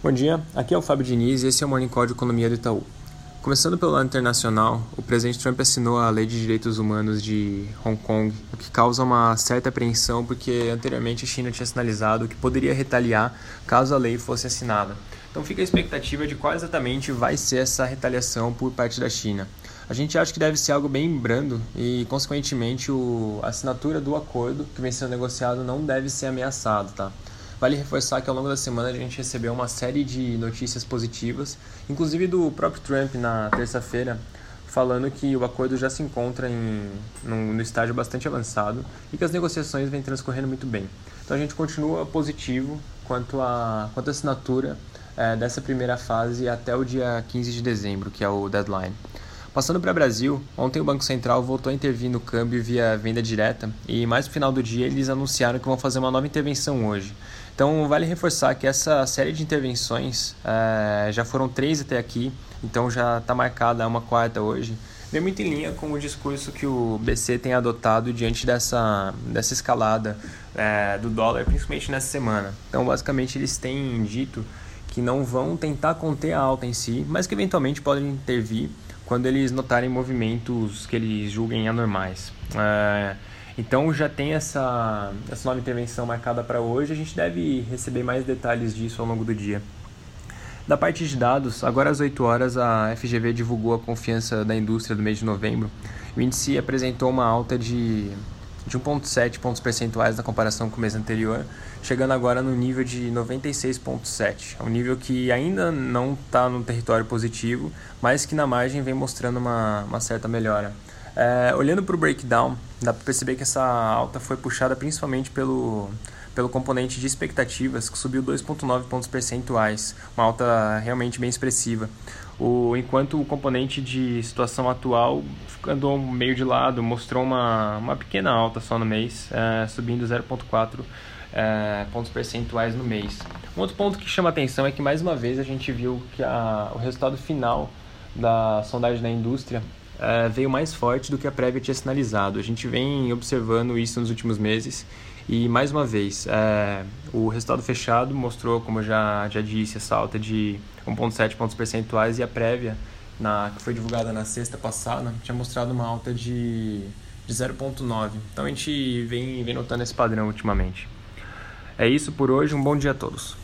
Bom dia, aqui é o Fábio Diniz e esse é o Morning Call de Economia do Itaú. Começando pelo lado internacional, o presidente Trump assinou a Lei de Direitos Humanos de Hong Kong, o que causa uma certa apreensão porque anteriormente a China tinha sinalizado que poderia retaliar caso a lei fosse assinada. Então fica a expectativa de qual exatamente vai ser essa retaliação por parte da China. A gente acha que deve ser algo bem brando e, consequentemente, a assinatura do acordo que vem sendo negociado não deve ser ameaçado, tá? Vale reforçar que ao longo da semana a gente recebeu uma série de notícias positivas, inclusive do próprio Trump na terça-feira, falando que o acordo já se encontra em, no, no estágio bastante avançado e que as negociações vêm transcorrendo muito bem. Então a gente continua positivo quanto à quanto assinatura é, dessa primeira fase até o dia 15 de dezembro, que é o deadline. Passando para o Brasil, ontem o Banco Central voltou a intervir no câmbio via venda direta e mais no final do dia eles anunciaram que vão fazer uma nova intervenção hoje. Então vale reforçar que essa série de intervenções é, já foram três até aqui, então já está marcada uma quarta hoje. Vem muito em linha com o discurso que o BC tem adotado diante dessa, dessa escalada é, do dólar, principalmente nessa semana. Então basicamente eles têm dito que não vão tentar conter a alta em si, mas que eventualmente podem intervir quando eles notarem movimentos que eles julguem anormais. É, então já tem essa, essa nova intervenção marcada para hoje, a gente deve receber mais detalhes disso ao longo do dia. Da parte de dados, agora às 8 horas a FGV divulgou a confiança da indústria do mês de novembro. O índice apresentou uma alta de de 1,7 pontos percentuais na comparação com o mês anterior, chegando agora no nível de 96,7. É um nível que ainda não está no território positivo, mas que na margem vem mostrando uma, uma certa melhora. É, olhando para o breakdown, dá para perceber que essa alta foi puxada principalmente pelo, pelo componente de expectativas, que subiu 2,9 pontos percentuais, uma alta realmente bem expressiva. O, enquanto o componente de situação atual andou meio de lado, mostrou uma, uma pequena alta só no mês, é, subindo 0,4 é, pontos percentuais no mês. Um outro ponto que chama atenção é que mais uma vez a gente viu que a, o resultado final da sondagem da indústria é, veio mais forte do que a prévia tinha sinalizado. A gente vem observando isso nos últimos meses e mais uma vez é, o resultado fechado mostrou, como eu já, já disse, essa alta de 1,7 pontos percentuais e a prévia, na, que foi divulgada na sexta passada, tinha mostrado uma alta de, de 0,9. Então a gente vem, vem notando esse padrão ultimamente. É isso por hoje, um bom dia a todos.